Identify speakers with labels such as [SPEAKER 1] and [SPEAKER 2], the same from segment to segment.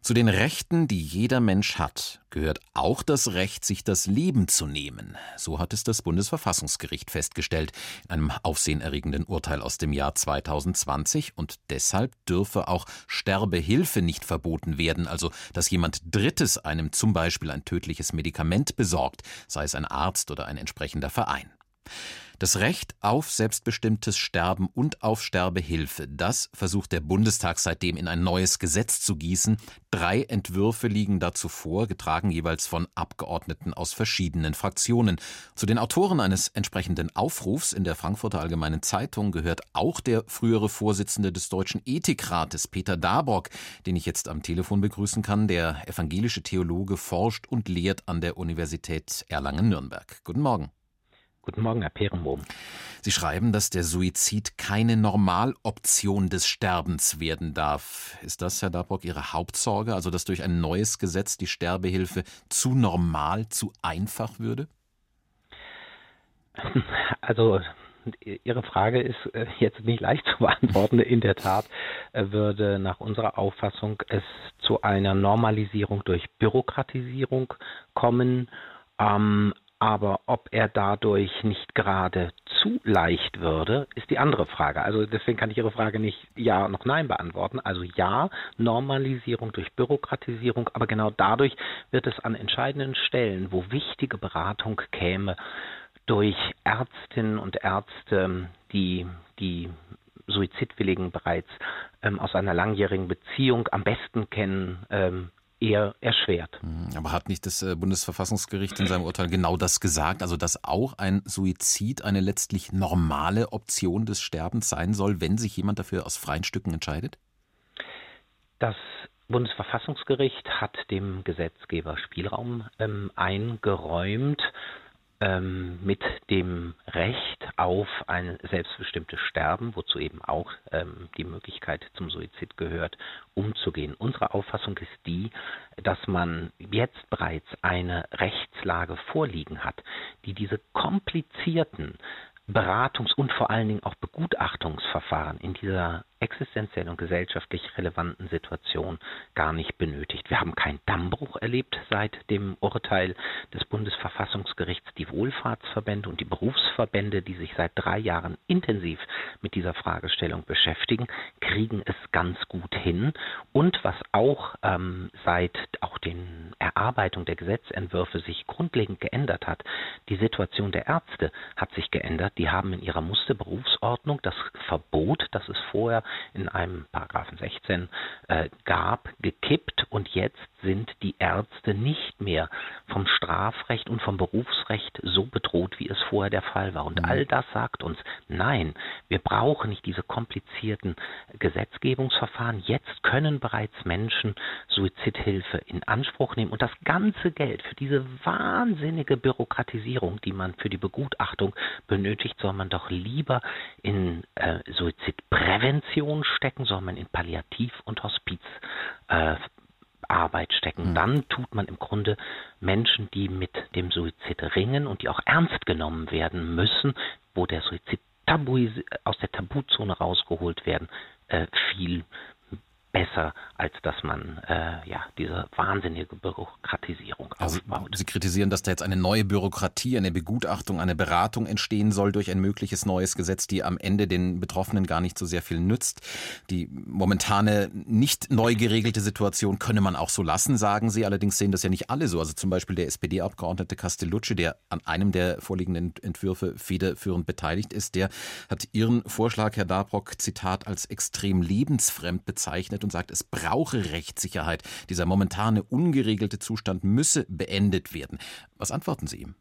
[SPEAKER 1] Zu den Rechten, die jeder Mensch hat, gehört auch das Recht, sich das Leben zu nehmen. So hat es das Bundesverfassungsgericht festgestellt in einem aufsehenerregenden Urteil aus dem Jahr 2020 und deshalb dürfe auch Sterbehilfe nicht verboten werden, also dass jemand Drittes einem zum Beispiel ein tödliches Medikament besorgt, sei es ein Arzt oder ein entsprechender Verein. Das Recht auf selbstbestimmtes Sterben und auf Sterbehilfe, das versucht der Bundestag seitdem in ein neues Gesetz zu gießen. Drei Entwürfe liegen dazu vor, getragen jeweils von Abgeordneten aus verschiedenen Fraktionen. Zu den Autoren eines entsprechenden Aufrufs in der Frankfurter Allgemeinen Zeitung gehört auch der frühere Vorsitzende des Deutschen Ethikrates, Peter Dabock, den ich jetzt am Telefon begrüßen kann. Der evangelische Theologe forscht und lehrt an der Universität Erlangen-Nürnberg. Guten Morgen.
[SPEAKER 2] Guten Morgen, Herr Perenbohm.
[SPEAKER 1] Sie schreiben, dass der Suizid keine Normaloption des Sterbens werden darf. Ist das, Herr Dabrock, Ihre Hauptsorge, also dass durch ein neues Gesetz die Sterbehilfe zu normal, zu einfach würde?
[SPEAKER 2] Also Ihre Frage ist äh, jetzt nicht leicht zu beantworten. In der Tat äh, würde nach unserer Auffassung es zu einer Normalisierung durch Bürokratisierung kommen. Ähm, aber ob er dadurch nicht gerade zu leicht würde, ist die andere Frage. Also deswegen kann ich Ihre Frage nicht ja noch nein beantworten. Also ja, Normalisierung durch Bürokratisierung, aber genau dadurch wird es an entscheidenden Stellen, wo wichtige Beratung käme, durch Ärztinnen und Ärzte, die die Suizidwilligen bereits ähm, aus einer langjährigen Beziehung am besten kennen, ähm, eher erschwert.
[SPEAKER 1] Mhm. Aber hat nicht das äh, Bundesverfassungsgericht in seinem Urteil genau das gesagt, also dass auch ein Suizid eine letztlich normale Option des Sterbens sein soll, wenn sich jemand dafür aus freien Stücken entscheidet?
[SPEAKER 2] Das Bundesverfassungsgericht hat dem Gesetzgeber Spielraum ähm, eingeräumt ähm, mit dem Recht auf ein selbstbestimmtes Sterben, wozu eben auch ähm, die Möglichkeit zum Suizid gehört, umzugehen. Unsere Auffassung ist die, dass man jetzt bereits eine Rechtslage vorliegen hat, die diese komplizierten Beratungs- und vor allen Dingen auch Begutachtungsverfahren in dieser existenziell und gesellschaftlich relevanten Situation gar nicht benötigt. Wir haben keinen Dammbruch erlebt seit dem Urteil des Bundesverfassungsgerichts. Die Wohlfahrtsverbände und die Berufsverbände, die sich seit drei Jahren intensiv mit dieser Fragestellung beschäftigen, kriegen es ganz gut hin. Und was auch ähm, seit auch den Erarbeitung der Gesetzentwürfe sich grundlegend geändert hat, die Situation der Ärzte hat sich geändert. Die haben in ihrer Musterberufsordnung das Verbot, das es vorher in einem Paragraphen 16 äh, gab, gekippt und jetzt sind die Ärzte nicht mehr vom Strafrecht und vom Berufsrecht so bedroht, wie es vorher der Fall war. Und mhm. all das sagt uns, nein, wir brauchen nicht diese komplizierten Gesetzgebungsverfahren. Jetzt können bereits Menschen Suizidhilfe in Anspruch nehmen und das ganze Geld für diese wahnsinnige Bürokratisierung, die man für die Begutachtung benötigt, soll man doch lieber in äh, Suizidprävention stecken, soll man in Palliativ- und Hospizarbeit äh, stecken. Mhm. Dann tut man im Grunde Menschen, die mit dem Suizid ringen und die auch ernst genommen werden müssen, wo der Suizid tabu aus der Tabuzone rausgeholt werden, äh, viel besser, als dass man äh, ja diese wahnsinnige Bürokratisierung
[SPEAKER 1] also aufbaut. Sie kritisieren, dass da jetzt eine neue Bürokratie, eine Begutachtung, eine Beratung entstehen soll durch ein mögliches neues Gesetz, die am Ende den Betroffenen gar nicht so sehr viel nützt. Die momentane nicht neu geregelte Situation könne man auch so lassen, sagen Sie. Allerdings sehen das ja nicht alle so. Also zum Beispiel der SPD-Abgeordnete Castellucci, der an einem der vorliegenden Entwürfe federführend beteiligt ist, der hat Ihren Vorschlag, Herr Dabrock, Zitat, als extrem lebensfremd bezeichnet bezeichnet und sagt, es brauche Rechtssicherheit. Dieser momentane ungeregelte Zustand müsse beendet werden. Was antworten Sie ihm?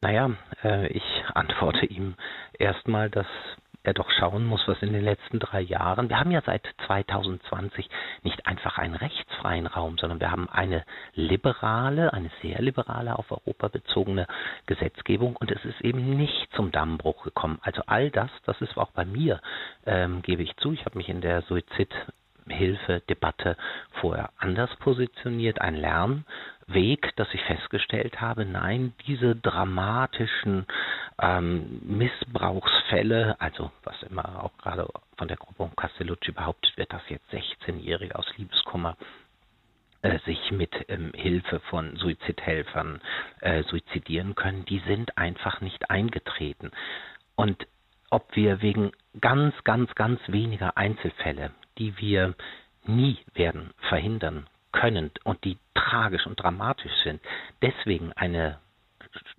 [SPEAKER 2] Naja, äh, ich antworte ihm erstmal, dass er doch schauen muss, was in den letzten drei Jahren, wir haben ja seit 2020 nicht einfach einen rechtsfreien Raum, sondern wir haben eine liberale, eine sehr liberale auf Europa bezogene Gesetzgebung und es ist eben nicht zum Dammbruch gekommen. Also all das, das ist auch bei mir, ähm, gebe ich zu, ich habe mich in der Suizid Hilfedebatte vorher anders positioniert, ein Lernweg, dass ich festgestellt habe, nein, diese dramatischen ähm, Missbrauchsfälle, also was immer auch gerade von der Gruppe um Castellucci behauptet wird, dass jetzt 16-Jährige aus Liebeskummer äh, sich mit ähm, Hilfe von Suizidhelfern äh, suizidieren können, die sind einfach nicht eingetreten. Und ob wir wegen ganz, ganz, ganz weniger Einzelfälle, die wir nie werden verhindern können und die tragisch und dramatisch sind, deswegen eine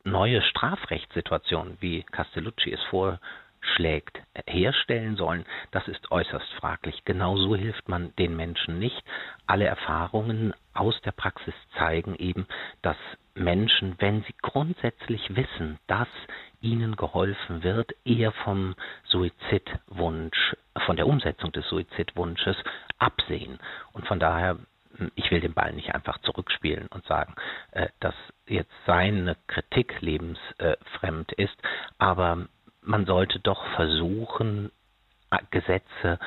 [SPEAKER 2] neue Strafrechtssituation, wie Castellucci es vor schlägt, herstellen sollen, das ist äußerst fraglich. Genauso hilft man den Menschen nicht. Alle Erfahrungen aus der Praxis zeigen eben, dass Menschen, wenn sie grundsätzlich wissen, dass ihnen geholfen wird, eher vom Suizidwunsch, von der Umsetzung des Suizidwunsches absehen. Und von daher, ich will den Ball nicht einfach zurückspielen und sagen, äh, dass jetzt seine Kritik lebensfremd ist, aber man sollte doch versuchen, Gesetze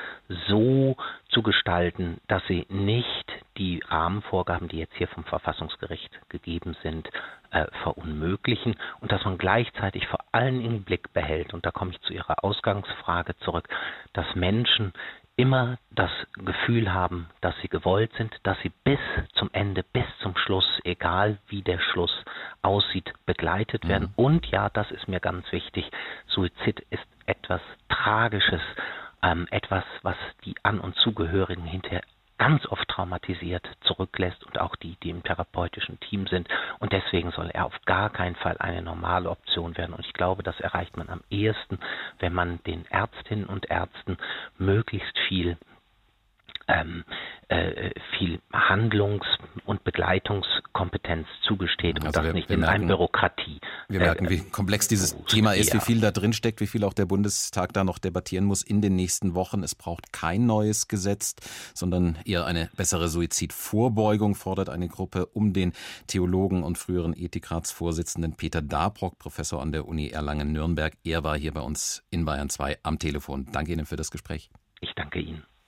[SPEAKER 2] so zu gestalten, dass sie nicht die Rahmenvorgaben, die jetzt hier vom Verfassungsgericht gegeben sind, äh, verunmöglichen und dass man gleichzeitig vor allem im Blick behält, und da komme ich zu Ihrer Ausgangsfrage zurück, dass Menschen immer das Gefühl haben, dass sie gewollt sind, dass sie bis zum Ende, bis zum Schluss, egal wie der Schluss aussieht, begleitet mhm. werden. Und ja, das ist mir ganz wichtig, Suizid ist etwas Tragisches, ähm, etwas, was die An- und Zugehörigen hinterher ganz oft traumatisiert zurücklässt und auch die, die im therapeutischen Team sind. Und deswegen soll er auf gar keinen Fall eine normale Option werden. Und ich glaube, das erreicht man am ehesten, wenn man den Ärztinnen und Ärzten möglichst viel ähm, äh, viel Handlungs- und Begleitungskompetenz zugesteht und also das wir, nicht wir in merken, einer Bürokratie.
[SPEAKER 1] Wir merken, wie komplex dieses äh, Thema ist, ja. wie viel da drin steckt, wie viel auch der Bundestag da noch debattieren muss in den nächsten Wochen. Es braucht kein neues Gesetz, sondern eher eine bessere Suizidvorbeugung, fordert eine Gruppe um den Theologen und früheren Ethikratsvorsitzenden Peter Dabrock, Professor an der Uni Erlangen-Nürnberg. Er war hier bei uns in Bayern 2 am Telefon. Danke Ihnen für das Gespräch.
[SPEAKER 2] Ich danke Ihnen.